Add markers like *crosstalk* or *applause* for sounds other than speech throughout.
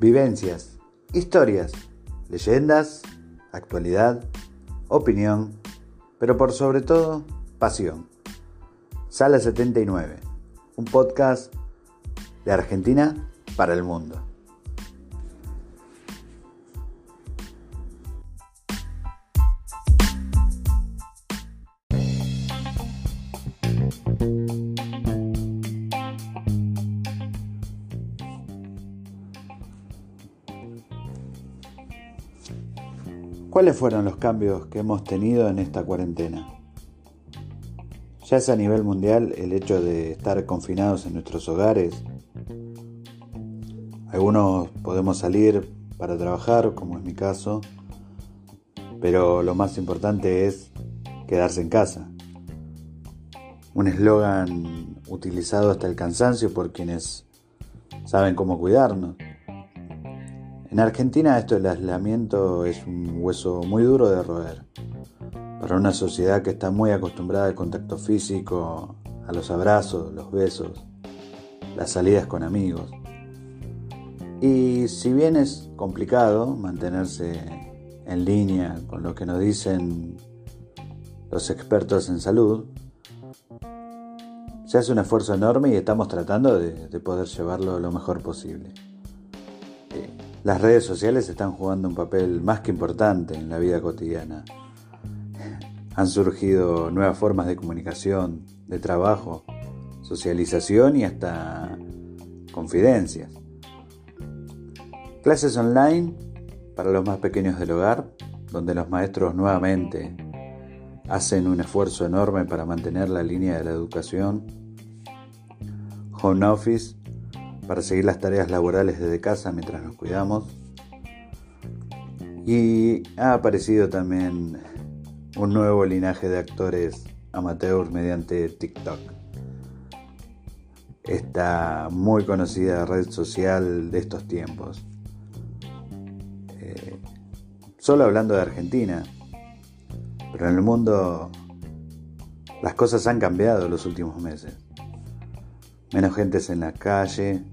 Vivencias, historias, leyendas, actualidad, opinión, pero por sobre todo, pasión. Sala 79, un podcast de Argentina para el mundo. ¿Cuáles fueron los cambios que hemos tenido en esta cuarentena? Ya es a nivel mundial el hecho de estar confinados en nuestros hogares. Algunos podemos salir para trabajar, como es mi caso, pero lo más importante es quedarse en casa. Un eslogan utilizado hasta el cansancio por quienes saben cómo cuidarnos. En Argentina esto del aislamiento es un hueso muy duro de roer. Para una sociedad que está muy acostumbrada al contacto físico, a los abrazos, los besos, las salidas con amigos. Y si bien es complicado mantenerse en línea con lo que nos dicen los expertos en salud, se hace un esfuerzo enorme y estamos tratando de, de poder llevarlo lo mejor posible. Las redes sociales están jugando un papel más que importante en la vida cotidiana. Han surgido nuevas formas de comunicación, de trabajo, socialización y hasta confidencias. Clases online para los más pequeños del hogar, donde los maestros nuevamente hacen un esfuerzo enorme para mantener la línea de la educación. Home office para seguir las tareas laborales desde casa mientras nos cuidamos. Y ha aparecido también un nuevo linaje de actores amateurs mediante TikTok. Esta muy conocida red social de estos tiempos. Eh, solo hablando de Argentina, pero en el mundo las cosas han cambiado en los últimos meses. Menos gentes en la calle,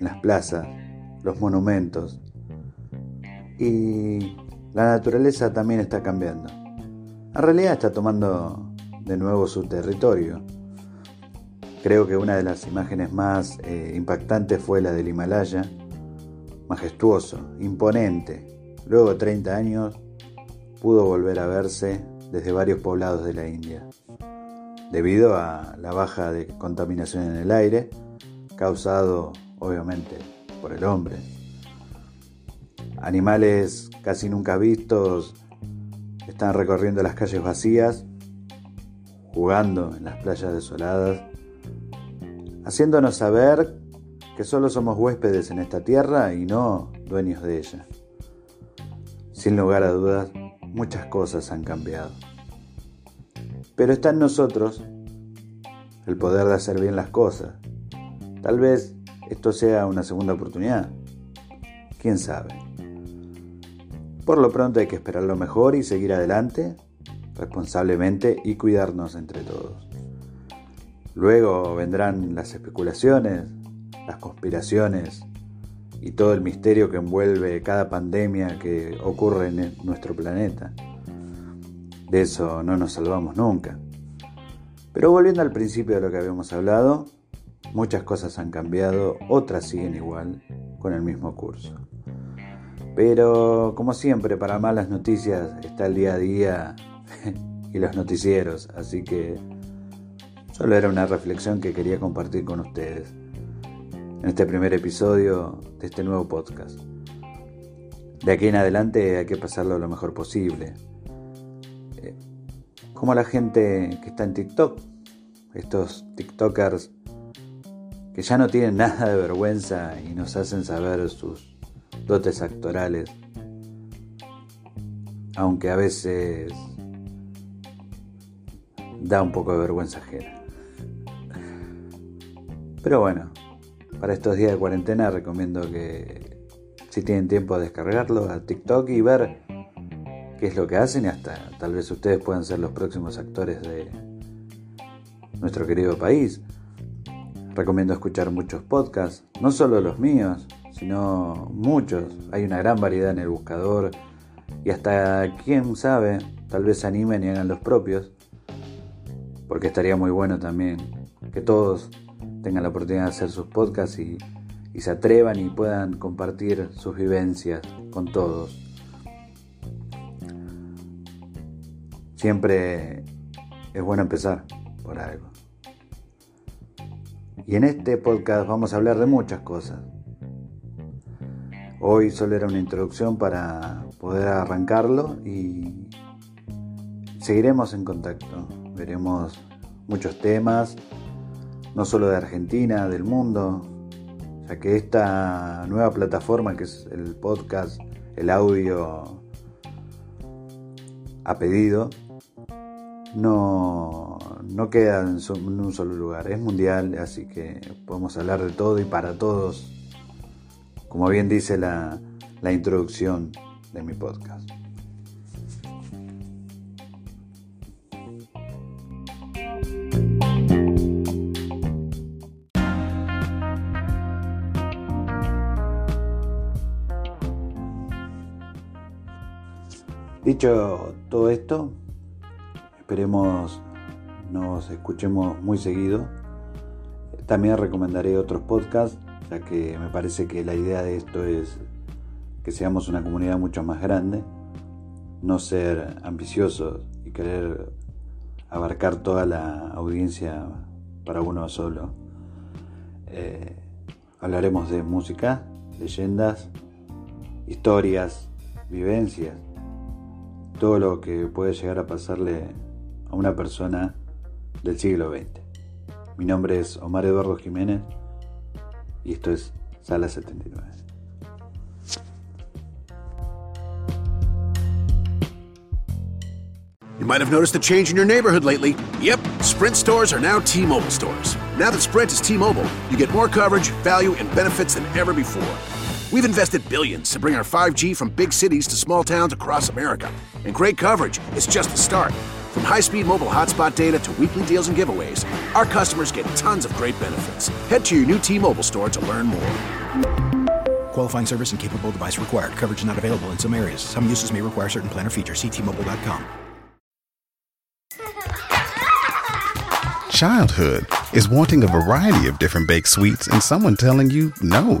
las plazas, los monumentos. Y la naturaleza también está cambiando. En realidad está tomando de nuevo su territorio. Creo que una de las imágenes más eh, impactantes fue la del Himalaya, majestuoso, imponente. Luego de 30 años pudo volver a verse desde varios poblados de la India, debido a la baja de contaminación en el aire causado obviamente por el hombre. Animales casi nunca vistos están recorriendo las calles vacías, jugando en las playas desoladas, haciéndonos saber que solo somos huéspedes en esta tierra y no dueños de ella. Sin lugar a dudas, muchas cosas han cambiado. Pero está en nosotros el poder de hacer bien las cosas. Tal vez esto sea una segunda oportunidad. ¿Quién sabe? Por lo pronto hay que esperar lo mejor y seguir adelante responsablemente y cuidarnos entre todos. Luego vendrán las especulaciones, las conspiraciones y todo el misterio que envuelve cada pandemia que ocurre en nuestro planeta. De eso no nos salvamos nunca. Pero volviendo al principio de lo que habíamos hablado, Muchas cosas han cambiado, otras siguen igual, con el mismo curso. Pero, como siempre, para malas noticias está el día a día *laughs* y los noticieros, así que solo era una reflexión que quería compartir con ustedes en este primer episodio de este nuevo podcast. de aquí en adelante hay que pasarlo lo mejor posible. Como la gente que está en TikTok, estos TikTokers que ya no tienen *laughs* nada de vergüenza y nos hacen saber sus dotes actorales, aunque a veces da un poco de vergüenza ajena. Pero bueno, para estos días de cuarentena recomiendo que si tienen tiempo de descargarlo a TikTok y ver qué es lo que hacen y hasta tal vez ustedes puedan ser los próximos actores de nuestro querido país. Recomiendo escuchar muchos podcasts, no solo los míos, sino muchos. Hay una gran variedad en el buscador y hasta quién sabe, tal vez se animen y hagan los propios, porque estaría muy bueno también que todos tengan la oportunidad de hacer sus podcasts y, se atrevan y puedan compartir sus vivencias con todos. Siempre es bueno empezar por algo. Y en este podcast vamos a hablar de muchas cosas. Hoy solo era una introducción para poder arrancarlo y seguiremos en contacto. Veremos muchos temas, no solo de Argentina, del mundo, ya que esta nueva plataforma que es el podcast, el audio a pedido, no, no queda en, un solo lugar, es mundial, así que podemos hablar de todo y para todos, como bien dice la, la introducción de mi podcast. Dicho todo esto, esperemos nos escuchemos muy seguido. También recomendaré otros podcasts, ya que me parece que la idea de esto es que seamos una comunidad mucho más grande, no ser ambiciosos y querer abarcar toda la audiencia para uno solo. Eh, hablaremos de música, leyendas, historias, vivencias todo lo que puede llegar a pasarle a una persona del siglo XX. Mi nombre es Omar Eduardo Jiménez y esto es Sala 79. You might have noticed a change in your neighborhood lately. Yep, Sprint stores are now T Mobile stores. Now that Sprint is T Mobile, you get more coverage, value, and benefits than ever before. We've invested billions to bring our 5G from big cities to small towns across America. And great coverage is just the start. From high speed mobile hotspot data to weekly deals and giveaways, our customers get tons of great benefits. Head to your new T Mobile store to learn more. Qualifying service and capable device required. Coverage not available in some areas. Some uses may require certain plan or features. Ctmobile.com. Childhood is wanting a variety of different baked sweets and someone telling you no.